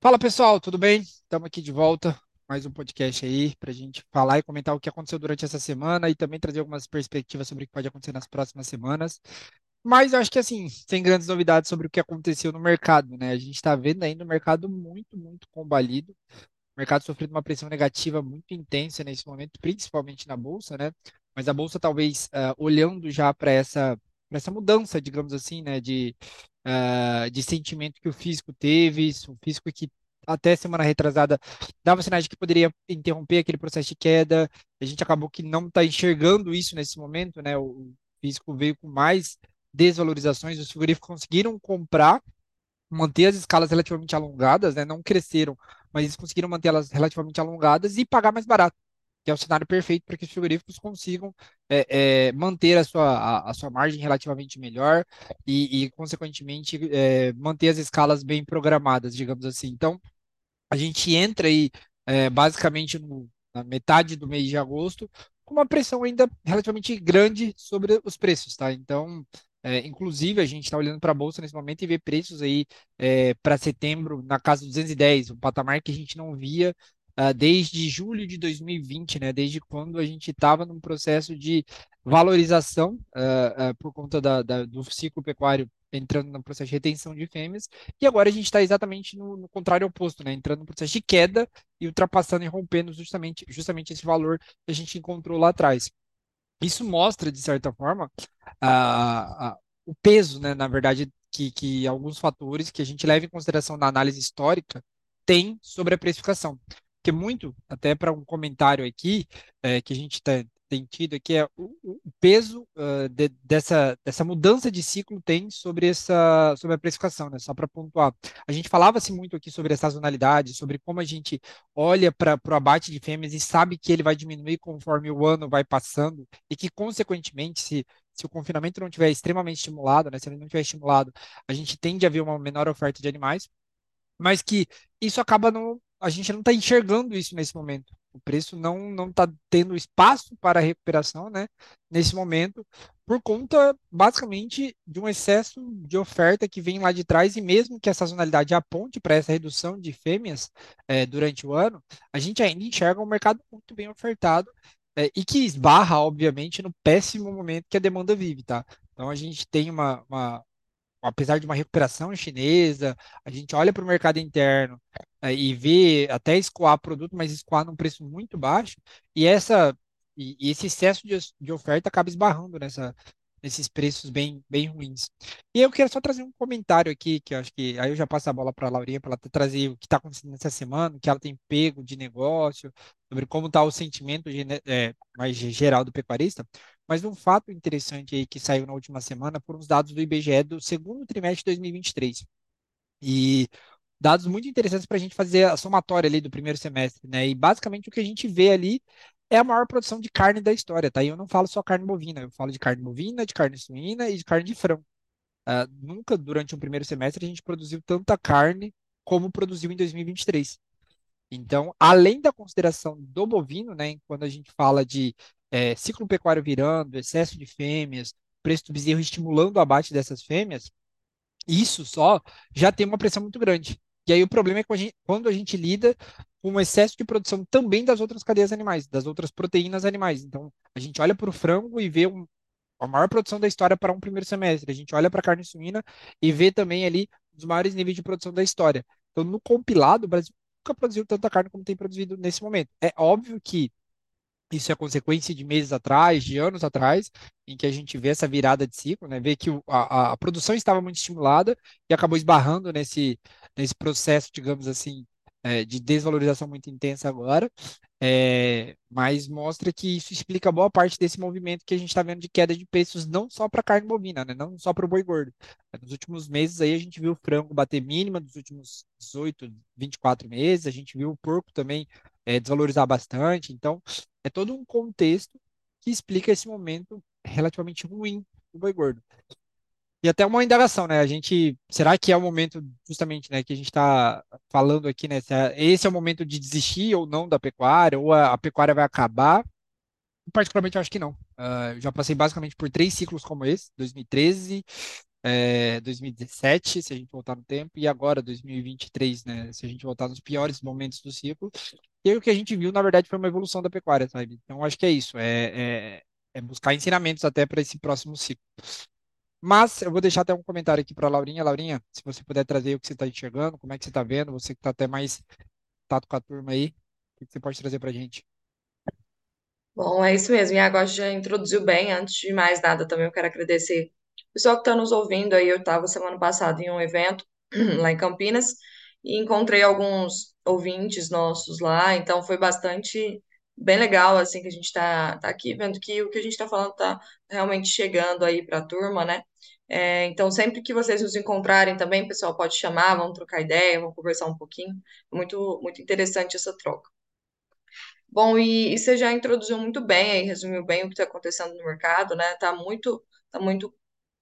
Fala pessoal, tudo bem? Estamos aqui de volta, mais um podcast aí para a gente falar e comentar o que aconteceu durante essa semana e também trazer algumas perspectivas sobre o que pode acontecer nas próximas semanas. Mas eu acho que assim, sem grandes novidades sobre o que aconteceu no mercado, né? A gente está vendo ainda o mercado muito, muito combalido, o mercado sofrendo uma pressão negativa muito intensa nesse momento, principalmente na bolsa, né? Mas a bolsa talvez ah, olhando já para essa, para essa mudança, digamos assim, né? De ah, de sentimento que o físico teve, o físico que até semana retrasada dava sinais de que poderia interromper aquele processo de queda. A gente acabou que não está enxergando isso nesse momento, né? O físico veio com mais desvalorizações, os frigoríficos conseguiram comprar, manter as escalas relativamente alongadas, né? Não cresceram, mas eles conseguiram manter elas relativamente alongadas e pagar mais barato que é o cenário perfeito para que os frigoríficos consigam é, é, manter a sua, a, a, sua margem relativamente melhor e, e consequentemente, é, manter as escalas bem programadas, digamos assim. Então, a gente entra aí é, basicamente no, na metade do mês de agosto com uma pressão ainda relativamente grande sobre os preços, tá? Então, é, inclusive, a gente está olhando para a bolsa nesse momento e vê preços aí é, para setembro na casa dos 210, um patamar que a gente não via uh, desde julho de 2020, né? Desde quando a gente estava num processo de valorização uh, uh, por conta da, da, do ciclo pecuário entrando no processo de retenção de fêmeas, e agora a gente está exatamente no, no, contrário oposto, né? Entrando no processo de queda e ultrapassando e rompendo justamente, justamente esse valor que a gente encontrou lá atrás. Isso mostra, de certa forma, o peso, né, na verdade, que, que alguns fatores que a gente leva em consideração na análise histórica tem sobre a precificação que muito, até para um comentário aqui, é, que a gente tá, tem tido aqui, é o, o peso uh, de, dessa, dessa mudança de ciclo tem sobre, essa, sobre a precificação, né? Só para pontuar. A gente falava-se muito aqui sobre a sazonalidade, sobre como a gente olha para o abate de fêmeas e sabe que ele vai diminuir conforme o ano vai passando e que, consequentemente, se se o confinamento não tiver extremamente estimulado, né, se ele não tiver estimulado, a gente tende a ver uma menor oferta de animais, mas que isso acaba não, a gente não está enxergando isso nesse momento. O preço não não está tendo espaço para recuperação, né? Nesse momento, por conta basicamente de um excesso de oferta que vem lá de trás e mesmo que a sazonalidade aponte para essa redução de fêmeas é, durante o ano, a gente ainda enxerga um mercado muito bem ofertado é, e que esbarra, obviamente, no péssimo momento que a demanda vive, tá? Então a gente tem uma, uma apesar de uma recuperação chinesa, a gente olha para o mercado interno é, e vê até escoar produto, mas escoar num preço muito baixo, e essa e, e esse excesso de, de, oferta acaba esbarrando nessa, nesses preços bem, bem ruins. E eu quero só trazer um comentário aqui, que eu acho que aí eu já passo a bola para a Laurinha para ela trazer o que está acontecendo nessa semana, o que ela tem pego de negócio, sobre como está o sentimento é, mais geral do pecuarista. Mas um fato interessante aí que saiu na última semana foram os dados do IBGE do segundo trimestre de 2023. E dados muito interessantes para a gente fazer a somatória ali do primeiro semestre, né? E basicamente o que a gente vê ali é a maior produção de carne da história, tá? E eu não falo só carne bovina, eu falo de carne bovina, de carne suína e de carne de frango. Uh, nunca durante um primeiro semestre a gente produziu tanta carne como produziu em 2023. Então, além da consideração do bovino, né, quando a gente fala de é, ciclo pecuário virando, excesso de fêmeas, preço do bezerro estimulando o abate dessas fêmeas, isso só já tem uma pressão muito grande. E aí o problema é quando a gente lida com um excesso de produção também das outras cadeias animais, das outras proteínas animais. Então, a gente olha para o frango e vê um, a maior produção da história para um primeiro semestre. A gente olha para a carne suína e vê também ali os maiores níveis de produção da história. Então, no compilado, o Brasil nunca produziu tanta carne como tem produzido nesse momento. É óbvio que isso é consequência de meses atrás, de anos atrás, em que a gente vê essa virada de ciclo, né? Vê que a, a produção estava muito estimulada e acabou esbarrando nesse, nesse processo, digamos assim, é, de desvalorização muito intensa agora, é, mas mostra que isso explica boa parte desse movimento que a gente está vendo de queda de preços, não só para carne bovina, né? Não só para o boi gordo. Nos últimos meses aí a gente viu o frango bater mínima dos últimos 18, 24 meses, a gente viu o porco também é, desvalorizar bastante. Então, é todo um contexto que explica esse momento relativamente ruim do boi gordo. E até uma indagação, né? A gente, será que é o momento justamente, né, que a gente está falando aqui, né? É, esse é o momento de desistir ou não da pecuária, ou a, a pecuária vai acabar? Particularmente, eu acho que não. Uh, eu já passei basicamente por três ciclos como esse, 2013, é, 2017, se a gente voltar no tempo, e agora 2023, né? Se a gente voltar nos piores momentos do ciclo. E o que a gente viu, na verdade, foi uma evolução da pecuária, sabe? Então, acho que é isso, é, é, é buscar ensinamentos até para esse próximo ciclo. Mas eu vou deixar até um comentário aqui para a Laurinha. Laurinha, se você puder trazer o que você está enxergando, como é que você está vendo, você que está até mais tato com a turma aí, o que você pode trazer para a gente? Bom, é isso mesmo. E agora já introduziu bem. Antes de mais nada, também eu quero agradecer o pessoal que está nos ouvindo aí. Eu estava semana passada em um evento lá em Campinas e encontrei alguns ouvintes nossos lá. Então foi bastante bem legal assim que a gente está tá aqui vendo que o que a gente está falando está realmente chegando aí para a turma, né? É, então sempre que vocês nos encontrarem também, pessoal, pode chamar, vamos trocar ideia, vamos conversar um pouquinho. Muito muito interessante essa troca. Bom, e, e você já introduziu muito bem aí, resumiu bem o que está acontecendo no mercado, né? Tá muito, tá muito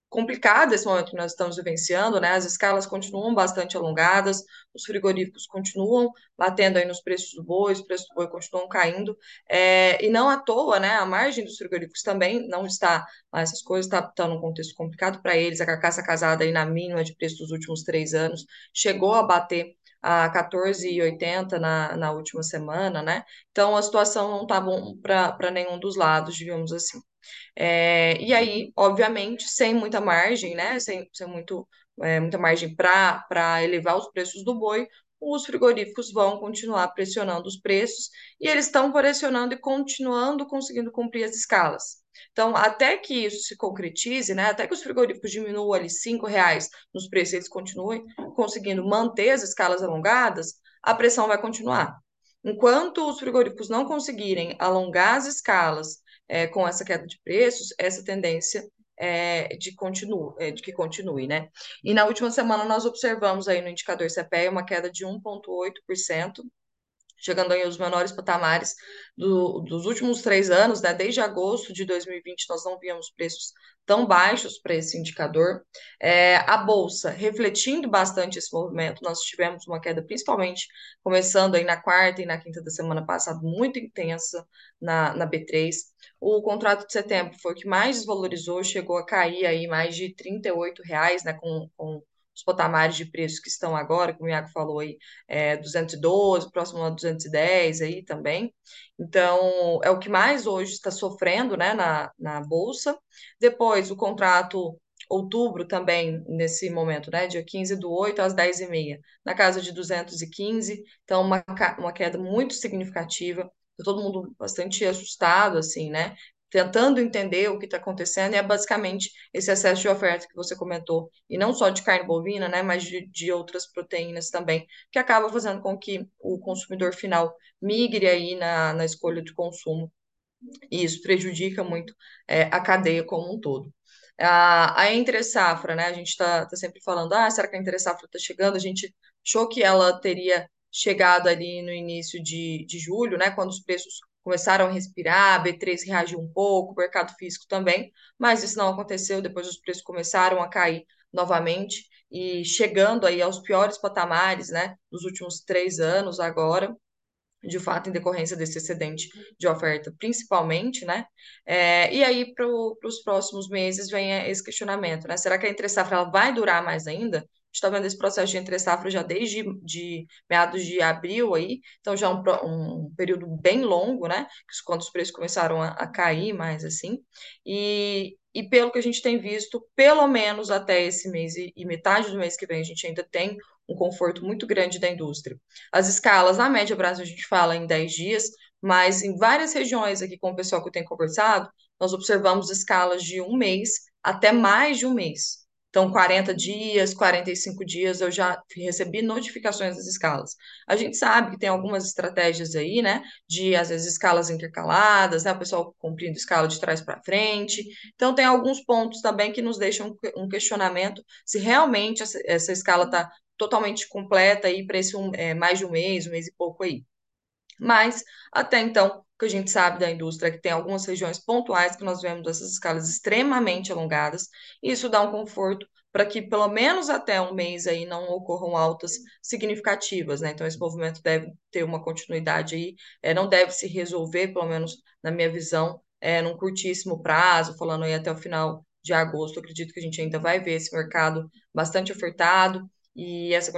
complicado esse momento que nós estamos vivenciando, né? As escalas continuam bastante alongadas, os frigoríficos continuam batendo aí nos preços do boi, os preços do boi continuam caindo, é, e não à toa, né? A margem dos frigoríficos também não está, essas coisas estão tá, tá num contexto complicado para eles, a carcaça casada aí na mínima de preço dos últimos três anos chegou a bater a 14,80 na, na última semana, né? Então a situação não está bom para nenhum dos lados, digamos assim. É, e aí, obviamente, sem muita margem, né? Sem, sem muito, é, muita margem para elevar os preços do boi, os frigoríficos vão continuar pressionando os preços e eles estão pressionando e continuando conseguindo cumprir as escalas. Então, até que isso se concretize, né, até que os frigoríficos diminuam ali cinco reais nos preços, eles continuem conseguindo manter as escalas alongadas, a pressão vai continuar. Enquanto os frigoríficos não conseguirem alongar as escalas é, com essa queda de preços, essa tendência é, de, continue, é, de que continue, né? E na última semana nós observamos aí no indicador CPE uma queda de 1,8%, chegando aí aos menores patamares do, dos últimos três anos, né? Desde agosto de 2020 nós não víamos preços tão baixos para esse indicador. É, a bolsa, refletindo bastante esse movimento, nós tivemos uma queda, principalmente começando aí na quarta e na quinta da semana passada, muito intensa na, na B3. O contrato de setembro foi o que mais desvalorizou, chegou a cair aí mais de R$ reais, né? Com, com os patamares de preços que estão agora, como o Iago falou aí, é 212, próximo a 210 aí também. Então, é o que mais hoje está sofrendo, né, na, na Bolsa. Depois, o contrato outubro também, nesse momento, né, dia 15 do 8 às 10 e meia, na casa de 215, então uma, uma queda muito significativa, tá todo mundo bastante assustado, assim, né, tentando entender o que está acontecendo, é basicamente esse excesso de oferta que você comentou, e não só de carne bovina, né, mas de, de outras proteínas também, que acaba fazendo com que o consumidor final migre aí na, na escolha de consumo, e isso prejudica muito é, a cadeia como um todo. A, a entre safra, né, a gente está tá sempre falando, ah, será que a entre safra está chegando? A gente achou que ela teria chegado ali no início de, de julho, né, quando os preços começaram a respirar, a B3 reagiu um pouco, o mercado físico também, mas isso não aconteceu, depois os preços começaram a cair novamente e chegando aí aos piores patamares, né, dos últimos três anos agora, de fato, em decorrência desse excedente de oferta, principalmente, né? É, e aí, para os próximos meses, vem esse questionamento, né? Será que a entre safra vai durar mais ainda? Está vendo esse processo de entre safra já desde de meados de abril aí, então já um, um período bem longo, né? Quando os preços começaram a, a cair mais assim, e, e pelo que a gente tem visto, pelo menos até esse mês e, e metade do mês que vem, a gente ainda tem um conforto muito grande da indústria. As escalas, na média Brasil, a gente fala em 10 dias, mas em várias regiões aqui com o pessoal que eu tenho conversado, nós observamos escalas de um mês até mais de um mês. Então, 40 dias, 45 dias, eu já recebi notificações das escalas. A gente sabe que tem algumas estratégias aí, né, de às vezes escalas intercaladas, né, o pessoal cumprindo escala de trás para frente. Então, tem alguns pontos também que nos deixam um questionamento se realmente essa, essa escala está totalmente completa aí para esse um, é, mais de um mês, um mês e pouco aí. Mas, até então, o que a gente sabe da indústria é que tem algumas regiões pontuais que nós vemos essas escalas extremamente alongadas, e isso dá um conforto para que pelo menos até um mês aí não ocorram altas significativas, né? Então esse movimento deve ter uma continuidade aí, é, não deve se resolver, pelo menos na minha visão, é, num curtíssimo prazo, falando aí até o final de agosto, acredito que a gente ainda vai ver esse mercado bastante ofertado e essa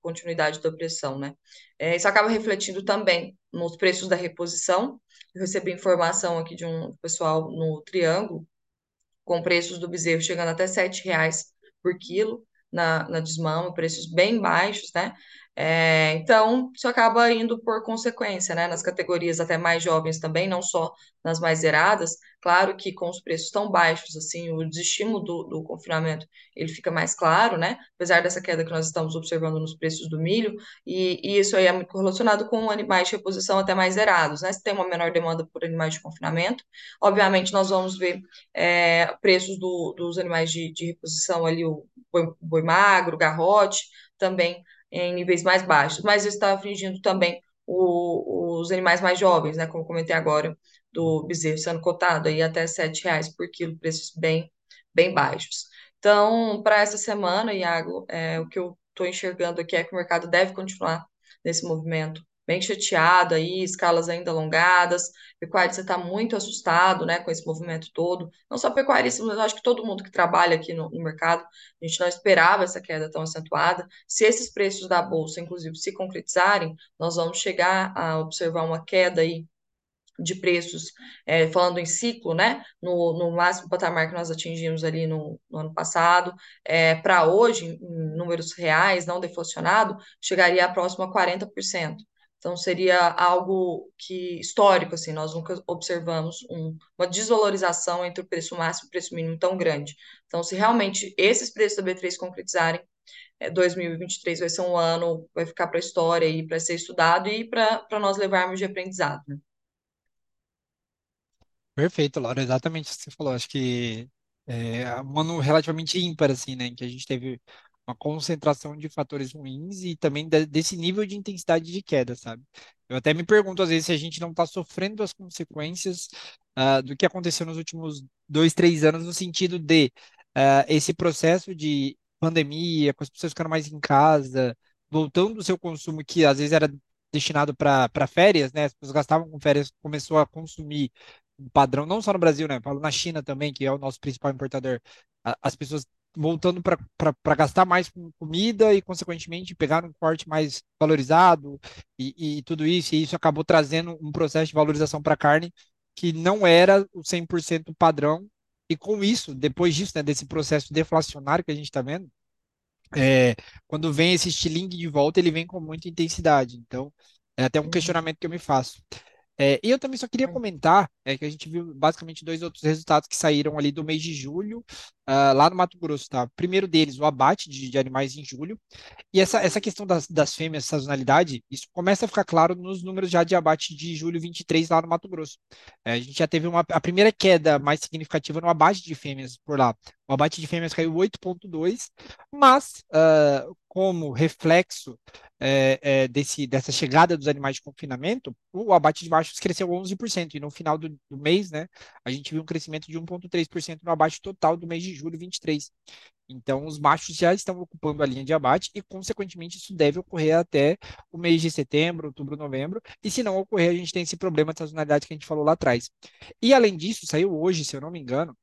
continuidade da pressão, né? É, isso acaba refletindo também nos preços da reposição. Eu recebi informação aqui de um pessoal no Triângulo, com preços do bezerro chegando até R$ reais por quilo na, na desmama, preços bem baixos, né? É, então, isso acaba indo por consequência, né? Nas categorias até mais jovens também, não só nas mais zeradas. Claro que com os preços tão baixos, assim, o desestímulo do, do confinamento, ele fica mais claro, né? Apesar dessa queda que nós estamos observando nos preços do milho, e, e isso aí é muito correlacionado com animais de reposição até mais zerados, né? Se tem uma menor demanda por animais de confinamento, obviamente nós vamos ver é, preços do, dos animais de, de reposição ali, o boi, boi magro, garrote, também em níveis mais baixos, mas está afligindo também o, os animais mais jovens, né? Como comentei agora, do bezerro sendo cotado aí até R$ reais por quilo, preços bem, bem baixos. Então, para essa semana, Iago, é, o que eu estou enxergando aqui é que o mercado deve continuar nesse movimento bem chateado aí, escalas ainda alongadas. Pecuarista está muito assustado, né, com esse movimento todo. Não só pecuarista, mas acho que todo mundo que trabalha aqui no, no, mercado, a gente não esperava essa queda tão acentuada. Se esses preços da bolsa, inclusive, se concretizarem, nós vamos chegar a observar uma queda aí de preços, é, falando em ciclo, né, no, no máximo patamar que nós atingimos ali no, no ano passado, é, para hoje, em números reais, não deflacionado, chegaria a próximo a 40%. Então, seria algo que histórico, assim, nós nunca observamos um, uma desvalorização entre o preço máximo e o preço mínimo tão grande. Então, se realmente esses preços da B3 concretizarem, é, 2023 vai ser um ano, vai ficar para a história e para ser estudado e para nós levarmos de aprendizado. Né? Perfeito, Laura, exatamente o que você falou. Acho que é um ano relativamente ímpar, assim, né, que a gente teve uma concentração de fatores ruins e também desse nível de intensidade de queda, sabe? Eu até me pergunto às vezes se a gente não está sofrendo as consequências uh, do que aconteceu nos últimos dois, três anos, no sentido de uh, esse processo de pandemia, com as pessoas ficando mais em casa, voltando o seu consumo que às vezes era destinado para férias, né? As pessoas gastavam com férias, começou a consumir um padrão, não só no Brasil, né? Falo na China também, que é o nosso principal importador. As pessoas voltando para gastar mais com comida e, consequentemente, pegar um corte mais valorizado e, e tudo isso. E isso acabou trazendo um processo de valorização para a carne que não era o 100% padrão. E com isso, depois disso, né, desse processo deflacionário que a gente está vendo, é, quando vem esse estilingue de volta, ele vem com muita intensidade. Então, é até um uhum. questionamento que eu me faço. É, e eu também só queria comentar é, que a gente viu basicamente dois outros resultados que saíram ali do mês de julho, uh, lá no Mato Grosso, tá? Primeiro deles, o abate de, de animais em julho. E essa, essa questão das, das fêmeas, sazonalidade, isso começa a ficar claro nos números já de abate de julho 23 lá no Mato Grosso. É, a gente já teve uma, a primeira queda mais significativa no abate de fêmeas por lá. O abate de fêmeas caiu 8,2, mas uh, como reflexo é, é, desse, dessa chegada dos animais de confinamento, o abate de machos cresceu 11%, e no final do, do mês, né, a gente viu um crescimento de 1,3% no abate total do mês de julho 23. Então, os machos já estão ocupando a linha de abate e, consequentemente, isso deve ocorrer até o mês de setembro, outubro, novembro. E se não ocorrer, a gente tem esse problema de sazonalidade que a gente falou lá atrás. E, além disso, saiu hoje, se eu não me engano,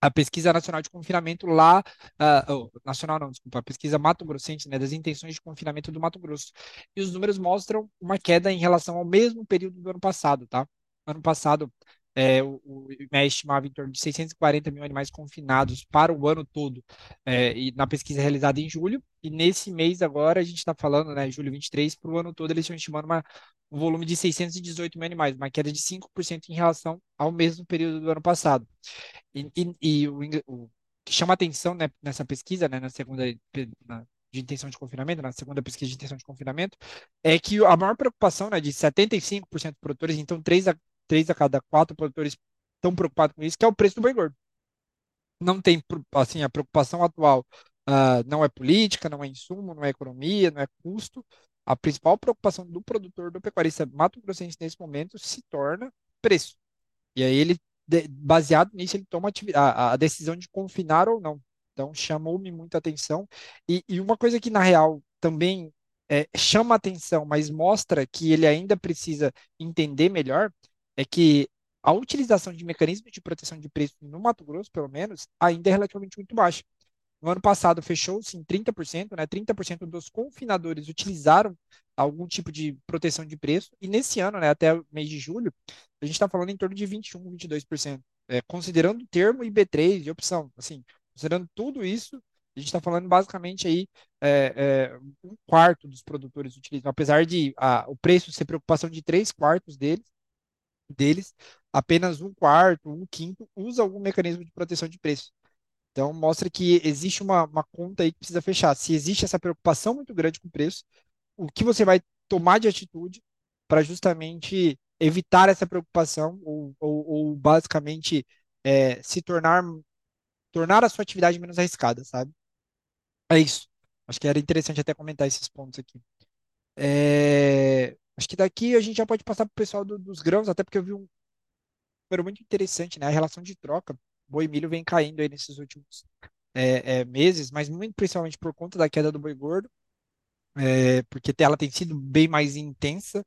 a pesquisa nacional de confinamento lá, uh, oh, nacional não, desculpa, a pesquisa Mato Grossense, né, das intenções de confinamento do Mato Grosso. E os números mostram uma queda em relação ao mesmo período do ano passado, tá? Ano passado, é, o, IMEA estimava em torno de 640 mil animais confinados para o ano todo, é, e na pesquisa realizada em julho, e nesse mês agora, a gente está falando, né, julho 23, para o ano todo, eles estão estimando uma, um volume de 618 mil animais, uma queda de 5% em relação ao mesmo período do ano passado. E, e, e o, o, que chama atenção né, nessa pesquisa, né, na segunda, na, de intenção de confinamento, na segunda pesquisa de intenção de confinamento, é que a maior preocupação né, de 75% dos produtores, então 3 a três a cada quatro produtores estão preocupados com isso, que é o preço do boi gordo. Não tem, assim, a preocupação atual uh, não é política, não é insumo, não é economia, não é custo. A principal preocupação do produtor, do pecuarista mato-grossense nesse momento se torna preço. E aí ele, baseado nisso, ele toma a, a decisão de confinar ou não. Então chamou-me muita atenção. E, e, uma coisa que, na real, também é, chama atenção, mas mostra que ele ainda precisa entender melhor, é que a utilização de mecanismos de proteção de preço no Mato Grosso, pelo menos, ainda é relativamente muito baixa. No ano passado fechou-se em 30%, né? 30% dos confinadores utilizaram algum tipo de proteção de preço, e nesse ano, né, até o mês de julho, a gente está falando em torno de 21%, 22%. É, considerando o termo IB3 e opção, assim, considerando tudo isso, a gente está falando basicamente aí é, é, um quarto dos produtores utilizam, apesar de a, o preço ser preocupação de três quartos deles, deles, apenas um quarto, um quinto usa algum mecanismo de proteção de preço. Então, mostra que existe uma, uma conta aí que precisa fechar. Se existe essa preocupação muito grande com o preço, o que você vai tomar de atitude para justamente evitar essa preocupação ou, ou, ou basicamente é, se tornar tornar a sua atividade menos arriscada, sabe? É isso. Acho que era interessante até comentar esses pontos aqui. É, acho que daqui a gente já pode passar para o pessoal do, dos grãos, até porque eu vi um número muito interessante, né? A relação de troca boi milho vem caindo aí nesses últimos é, é, meses, mas muito principalmente por conta da queda do boi gordo, é, porque ela tem sido bem mais intensa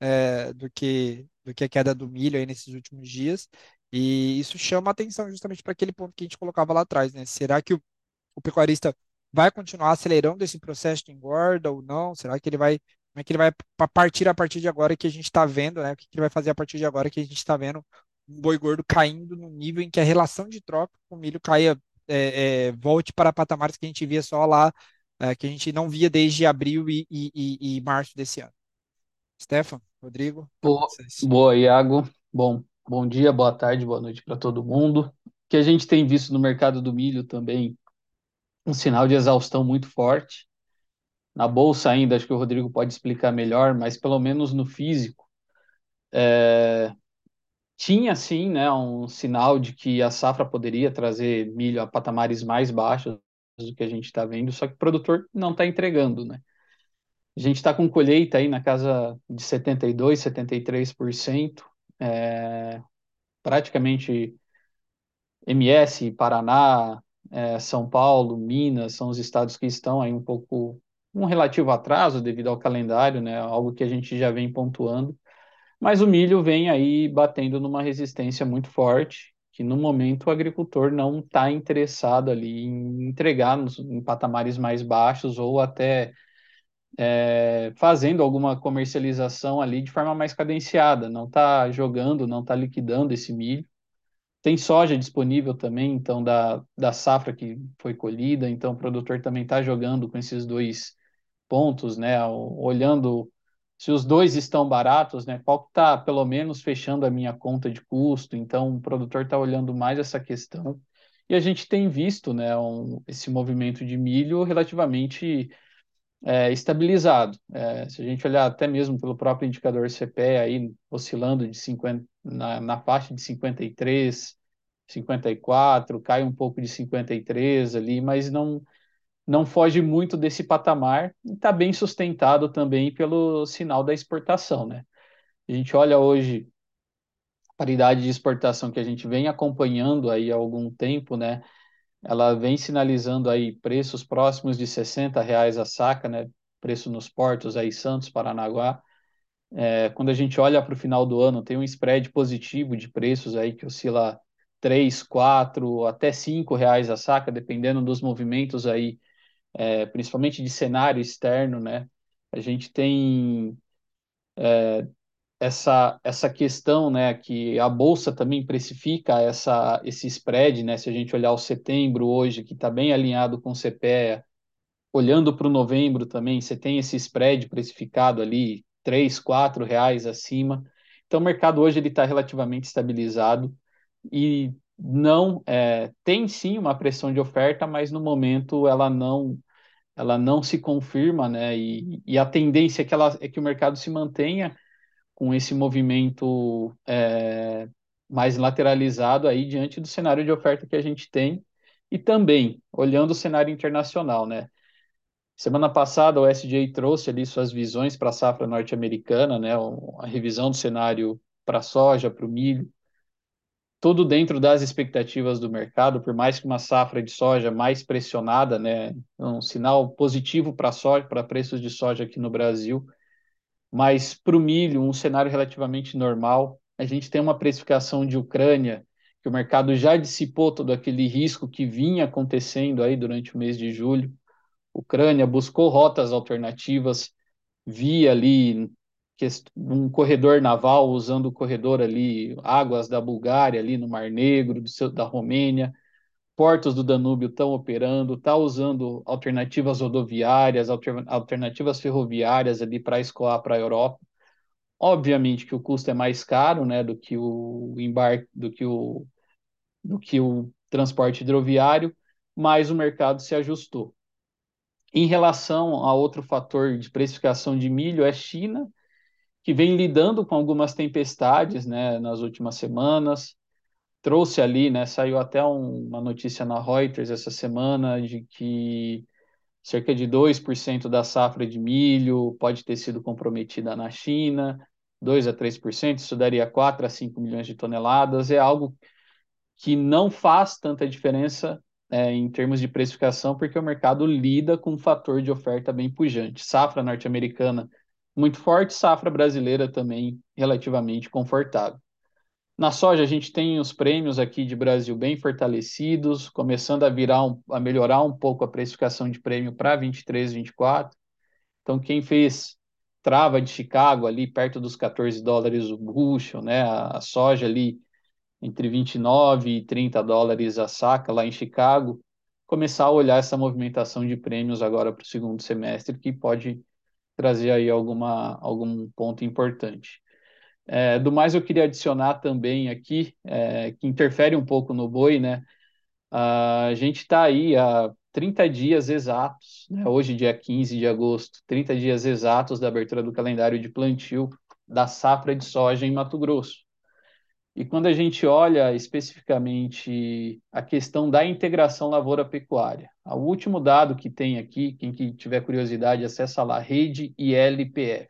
é, do que do que a queda do milho aí nesses últimos dias, e isso chama atenção justamente para aquele ponto que a gente colocava lá atrás, né? Será que o, o pecuarista vai continuar acelerando esse processo de engorda ou não? Será que ele vai como é que ele vai partir a partir de agora que a gente está vendo, né? O que ele vai fazer a partir de agora que a gente está vendo um boi gordo caindo no nível em que a relação de troca com o milho caia, é, é, volte para patamares que a gente via só lá, é, que a gente não via desde abril e, e, e março desse ano. Stefan, Rodrigo, boa, boa, Iago. Bom, bom dia, boa tarde, boa noite para todo mundo. O que a gente tem visto no mercado do milho também, um sinal de exaustão muito forte. Na bolsa ainda, acho que o Rodrigo pode explicar melhor, mas pelo menos no físico, é, tinha sim, né, um sinal de que a safra poderia trazer milho a patamares mais baixos do que a gente está vendo, só que o produtor não está entregando, né? A gente está com colheita aí na casa de 72, 73%, é, praticamente MS, Paraná, é, São Paulo, Minas, são os estados que estão aí um pouco um relativo atraso devido ao calendário, né? Algo que a gente já vem pontuando. Mas o milho vem aí batendo numa resistência muito forte, que no momento o agricultor não está interessado ali em entregar nos, em patamares mais baixos ou até é, fazendo alguma comercialização ali de forma mais cadenciada, não está jogando, não está liquidando esse milho. Tem soja disponível também, então, da, da safra que foi colhida, então o produtor também está jogando com esses dois pontos, né? Olhando se os dois estão baratos, né? Qual está pelo menos fechando a minha conta de custo? Então, o produtor está olhando mais essa questão. E a gente tem visto, né, um, esse movimento de milho relativamente é, estabilizado. É, se a gente olhar até mesmo pelo próprio indicador CPE aí oscilando de 50, na, na faixa de 53, 54, cai um pouco de 53 ali, mas não não foge muito desse patamar e está bem sustentado também pelo sinal da exportação, né? A gente olha hoje a paridade de exportação que a gente vem acompanhando aí há algum tempo, né? Ela vem sinalizando aí preços próximos de 60 reais a saca, né? Preço nos portos aí Santos, Paranaguá. É, quando a gente olha para o final do ano, tem um spread positivo de preços aí que oscila 3, 4, até 5 reais a saca, dependendo dos movimentos aí é, principalmente de cenário externo, né? A gente tem é, essa, essa questão, né, que a bolsa também precifica essa, esse spread, né? Se a gente olhar o setembro hoje, que está bem alinhado com o CPEA, olhando para o novembro também, você tem esse spread precificado ali, três, quatro reais acima. Então, o mercado hoje ele está relativamente estabilizado e não é, tem sim uma pressão de oferta, mas no momento ela não ela não se confirma, né? E, e a tendência é que, ela, é que o mercado se mantenha com esse movimento é, mais lateralizado aí diante do cenário de oferta que a gente tem e também olhando o cenário internacional, né? Semana passada o SJ trouxe ali suas visões para a safra norte-americana, né? A revisão do cenário para soja, para o milho tudo dentro das expectativas do mercado, por mais que uma safra de soja mais pressionada, né, um sinal positivo para soja, para preços de soja aqui no Brasil, mas para o milho um cenário relativamente normal. A gente tem uma precificação de Ucrânia, que o mercado já dissipou todo aquele risco que vinha acontecendo aí durante o mês de julho. Ucrânia buscou rotas alternativas, via ali um corredor naval usando o corredor ali, águas da Bulgária ali no Mar Negro, do da Romênia, portos do Danúbio estão operando, está usando alternativas rodoviárias, alter, alternativas ferroviárias ali para escoar para a Europa. Obviamente que o custo é mais caro, né, do que o embarque, do que o do que o transporte hidroviário, mas o mercado se ajustou. Em relação a outro fator de precificação de milho é China, que vem lidando com algumas tempestades, né, nas últimas semanas. Trouxe ali, né, saiu até um, uma notícia na Reuters essa semana de que cerca de 2% da safra de milho pode ter sido comprometida na China, 2 a 3%, isso daria 4 a 5 milhões de toneladas. É algo que não faz tanta diferença é, em termos de precificação, porque o mercado lida com um fator de oferta bem pujante. Safra norte-americana muito forte, safra brasileira também relativamente confortável. Na soja, a gente tem os prêmios aqui de Brasil bem fortalecidos, começando a virar um, a melhorar um pouco a precificação de prêmio para 23, 24. Então, quem fez trava de Chicago ali perto dos 14 dólares o bushel, né? A, a soja ali entre 29 e 30 dólares a saca lá em Chicago, começar a olhar essa movimentação de prêmios agora para o segundo semestre, que pode trazer aí alguma, algum ponto importante. É, do mais, eu queria adicionar também aqui, é, que interfere um pouco no boi, né? A gente está aí há 30 dias exatos, né? hoje, dia 15 de agosto, 30 dias exatos da abertura do calendário de plantio da safra de soja em Mato Grosso. E quando a gente olha especificamente a questão da integração lavoura-pecuária, o último dado que tem aqui, quem que tiver curiosidade, acessa lá, rede ILPF.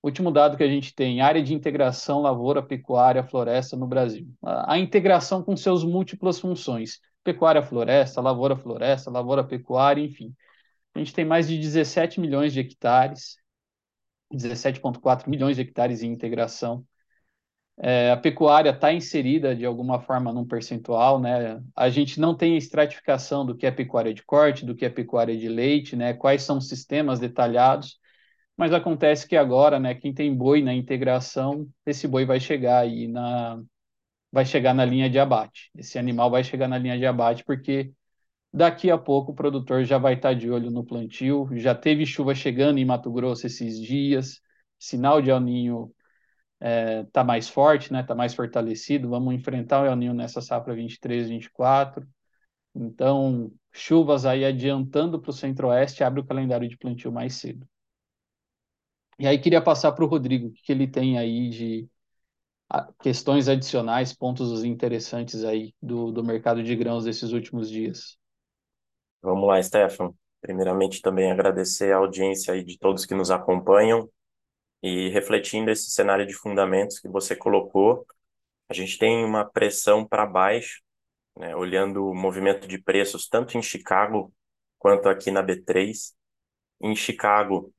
O último dado que a gente tem, área de integração lavoura-pecuária-floresta no Brasil. A, integração com seus múltiplas funções, pecuária-floresta, lavoura-floresta, lavoura-pecuária, enfim. A gente tem mais de 17 milhões de hectares, 17,4 milhões de hectares em integração é, a pecuária está inserida de alguma forma num percentual, né? A gente não tem estratificação do que é pecuária de corte, do que é pecuária de leite, né? Quais são os sistemas detalhados, mas acontece que agora, né? Quem tem boi na integração, esse boi vai chegar aí na vai chegar na linha de abate. Esse animal vai chegar na linha de abate porque daqui a pouco o produtor já vai estar tá de olho no plantio, já teve chuva chegando em Mato Grosso esses dias, sinal de El Ninho está é, mais forte, né? Está mais fortalecido. Vamos enfrentar o El Niño nessa safra 23, 24. Então, chuvas aí adiantando para o centro-oeste, abre o calendário de plantio mais cedo. E aí queria passar para o Rodrigo, o que ele tem aí de questões adicionais, pontos interessantes aí do, do mercado de grãos desses últimos dias. Vamos lá, Stefan. Primeiramente, também agradecer a audiência aí de todos que nos acompanham e refletindo esse cenário de fundamentos que você colocou, a gente tem uma pressão para baixo, né, olhando o movimento de preços tanto em Chicago quanto aqui na B3. Em Chicago,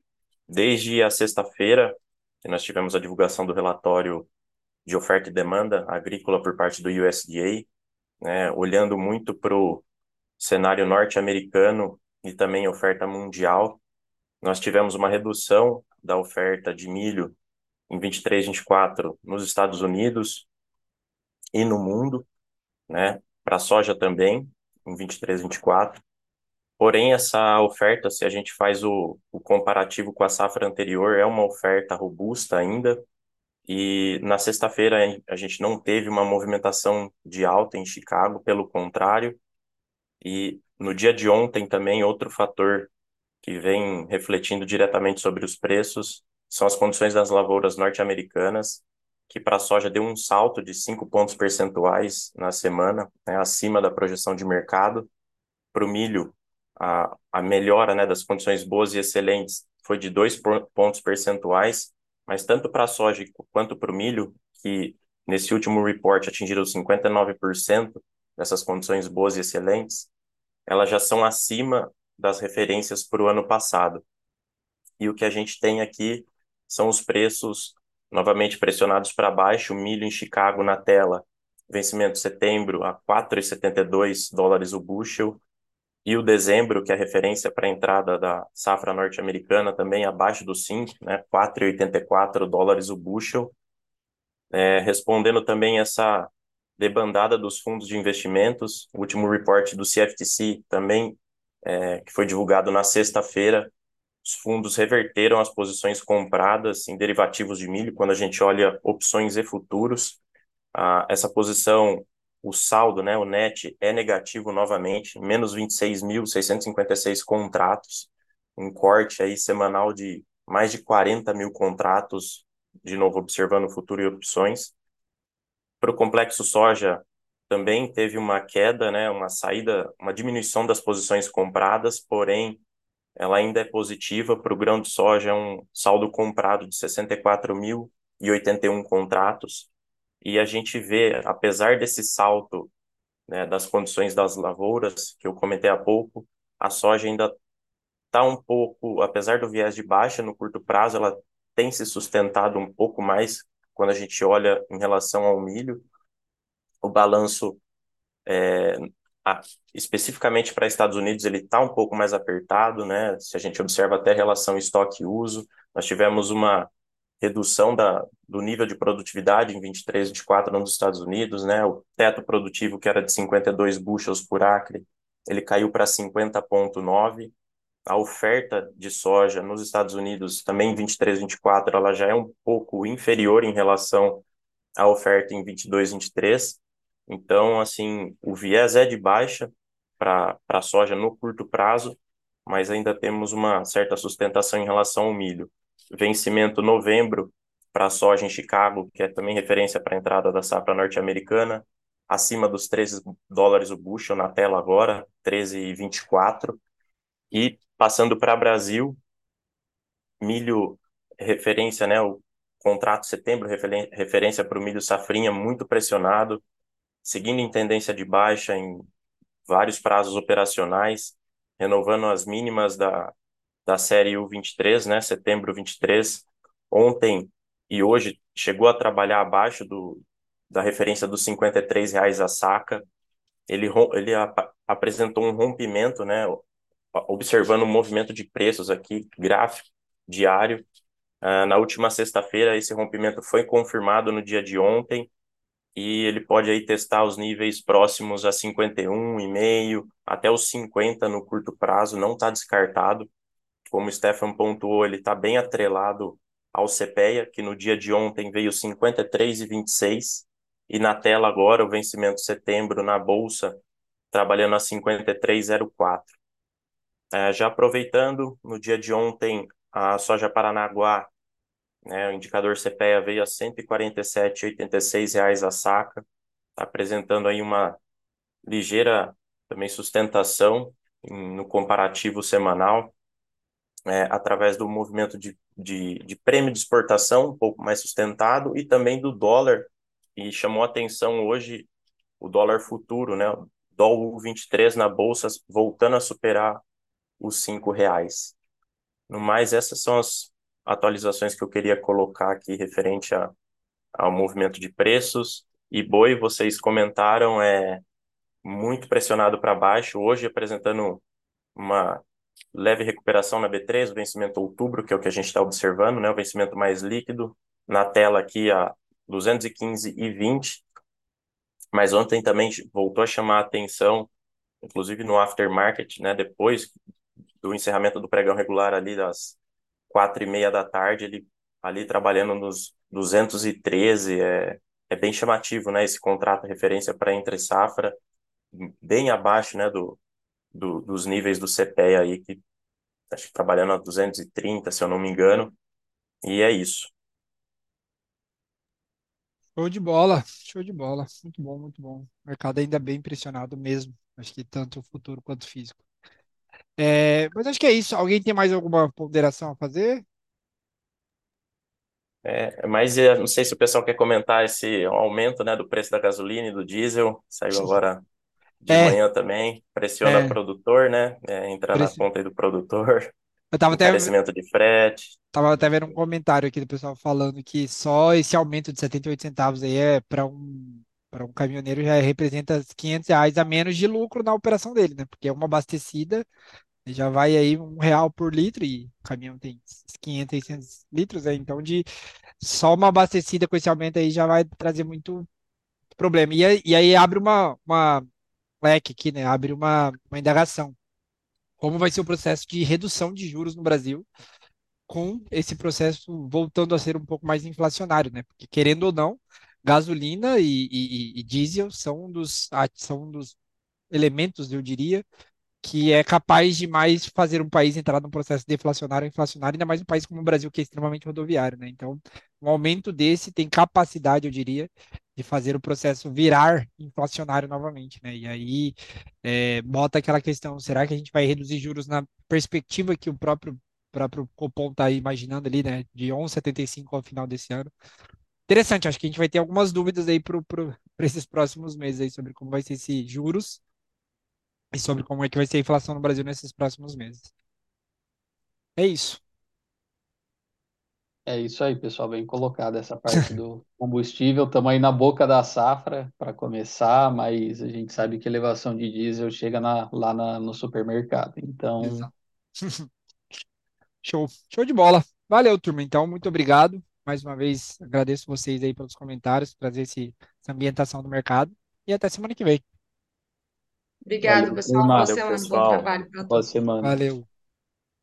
desde a sexta-feira, que nós tivemos a divulgação do relatório de oferta e demanda agrícola por parte do USDA, né, olhando muito para o cenário norte-americano e também oferta mundial, nós tivemos uma redução da oferta de milho em 23, 24 nos Estados Unidos e no mundo, né? Para soja também, em 23, 24. Porém, essa oferta, se a gente faz o, o comparativo com a safra anterior, é uma oferta robusta ainda. E na sexta-feira a gente não teve uma movimentação de alta em Chicago, pelo contrário. E no dia de ontem também, outro fator que vem refletindo diretamente sobre os preços são as condições das lavouras norte-americanas, que para a soja deu um salto de 5 pontos percentuais na semana, né, acima da projeção de mercado. Para o milho, a, a melhora né, das condições boas e excelentes foi de 2 pontos percentuais, mas tanto para a soja quanto para o milho, que nesse último report atingiram 59% dessas condições boas e excelentes, elas já são acima das referências para o ano passado. E o que a gente tem aqui são os preços novamente pressionados para baixo, milho em Chicago na tela, vencimento setembro a 4,72 dólares o bushel, e o dezembro, que é referência para a entrada da safra norte-americana, também abaixo do 5, né, 4,84 dólares o bushel, é, respondendo também essa debandada dos fundos de investimentos, o último report do CFTC também, é, que foi divulgado na sexta-feira, os fundos reverteram as posições compradas em derivativos de milho, quando a gente olha opções e futuros, ah, essa posição, o saldo, né, o net, é negativo novamente, menos 26.656 contratos, um corte aí semanal de mais de 40 mil contratos, de novo observando futuro e opções. Para o complexo soja, também teve uma queda, né, uma saída, uma diminuição das posições compradas, porém ela ainda é positiva para o grão de soja, é um saldo comprado de 64.081 contratos, e a gente vê, apesar desse salto né, das condições das lavouras, que eu comentei há pouco, a soja ainda está um pouco, apesar do viés de baixa no curto prazo, ela tem se sustentado um pouco mais quando a gente olha em relação ao milho. O balanço, é, a, especificamente para Estados Unidos, ele está um pouco mais apertado, né? Se a gente observa até relação estoque-uso, nós tivemos uma redução da, do nível de produtividade em 23, 24 nos Estados Unidos, né? O teto produtivo que era de 52 bushels por acre, ele caiu para 50.9. A oferta de soja nos Estados Unidos, também em 23, 24, ela já é um pouco inferior em relação à oferta em 22, 23. Então, assim, o viés é de baixa para a soja no curto prazo, mas ainda temos uma certa sustentação em relação ao milho vencimento novembro para a soja em Chicago, que é também referência para a entrada da safra norte-americana, acima dos 13 dólares o bushel na tela agora, 13,24. E passando para Brasil, milho referência, né, o contrato setembro referência para o milho safrinha muito pressionado, seguindo em tendência de baixa em vários prazos operacionais, renovando as mínimas da, da série U23, né, setembro 23, ontem e hoje chegou a trabalhar abaixo do, da referência dos 53 reais a saca. Ele, ele ap apresentou um rompimento, né, observando o movimento de preços aqui, gráfico, diário. Uh, na última sexta-feira, esse rompimento foi confirmado no dia de ontem, e ele pode aí testar os níveis próximos a 51,5 até os 50 no curto prazo, não está descartado como o Stefan pontuou, ele está bem atrelado ao CPEA, que no dia de ontem veio 53,26, e na tela agora o vencimento de setembro na Bolsa, trabalhando a 53,04. É, já aproveitando, no dia de ontem, a soja Paranaguá, né, o indicador CPEA veio a R$ 147,86 a saca, apresentando aí uma ligeira também sustentação no comparativo semanal é, através do movimento de, de, de, prêmio de exportação um pouco mais sustentado e também do dólar, e chamou atenção hoje o dólar futuro, né? Dólar 23 na bolsa voltando a superar os cinco reais. No mais, essas são as atualizações que eu queria colocar aqui referente a, ao movimento de preços. E boi, vocês comentaram, é muito pressionado para baixo, hoje apresentando uma leve recuperação na B3, o vencimento outubro, que é o que a gente está observando, né, o vencimento mais líquido, na tela aqui a 215,20, mas ontem também voltou a chamar a atenção, inclusive no aftermarket, né, depois do encerramento do pregão regular ali das quatro e meia da tarde, ele ali trabalhando nos 213, é, é bem chamativo, né, esse contrato referência para entre safra, bem abaixo, né, do, do, dos níveis do CPEA aí, que acho que trabalhando a 230, se eu não me engano, e é isso. Show de bola, show de bola. Muito bom, muito bom. O mercado ainda bem pressionado mesmo. Acho que tanto o futuro quanto o físico. É, mas acho que é isso. Alguém tem mais alguma ponderação a fazer? É, mas eu não sei se o pessoal quer comentar esse aumento, né, do preço da gasolina e do diesel. Saiu agora de É, manhã também, pressiona o é, produtor, né? É, entrar na preci- conta aí do produtor. Eu tava até, encarecimento de frete. tava até vendo um comentário aqui do pessoal falando que só esse aumento de 78 centavos aí é para um, para um caminhoneiro já representa 500 reais a menos de lucro na operação dele, né? Porque é uma abastecida já vai aí um real por litro e o caminhão tem 500, 600 litros, né? Então de só uma abastecida com esse aumento aí já vai trazer muito problema. E, e aí abre uma, uma leque aqui, né? Abre uma, uma indagação. Como vai ser o processo de redução de juros no Brasil com esse processo voltando a ser um pouco mais inflacionário, né? Porque querendo ou não, gasolina e, e- e diesel são um dos, são um dos elementos, eu diria, que é capaz de mais fazer um país entrar num processo deflacionário inflacionário, ainda mais um país como o Brasil, que é extremamente rodoviário, né? Então, um aumento desse tem capacidade, eu diria, de fazer o processo virar inflacionário novamente, né? E aí é, bota aquela questão, será que a gente vai reduzir juros na perspectiva que o próprio próprio Copom está imaginando ali, né? De 11,75 ao final desse ano. Interessante, acho que a gente vai ter algumas dúvidas aí para esses próximos meses aí sobre como vai ser esses juros e sobre como é que vai ser a inflação no Brasil nesses próximos meses. É isso. É isso aí, pessoal, bem colocado essa parte do combustível. Estamos aí na boca da safra para começar, mas a gente sabe que elevação de diesel chega na- lá na- no supermercado. Então. Show. Show de bola. Valeu, turma. Então, muito obrigado. Mais uma vez, agradeço vocês aí pelos comentários, trazer esse, essa ambientação do mercado. E até semana que vem. Obrigada, Valeu, pessoal. Boa Valeu, semana, bom pessoal. trabalho para boa todos. semana. Valeu.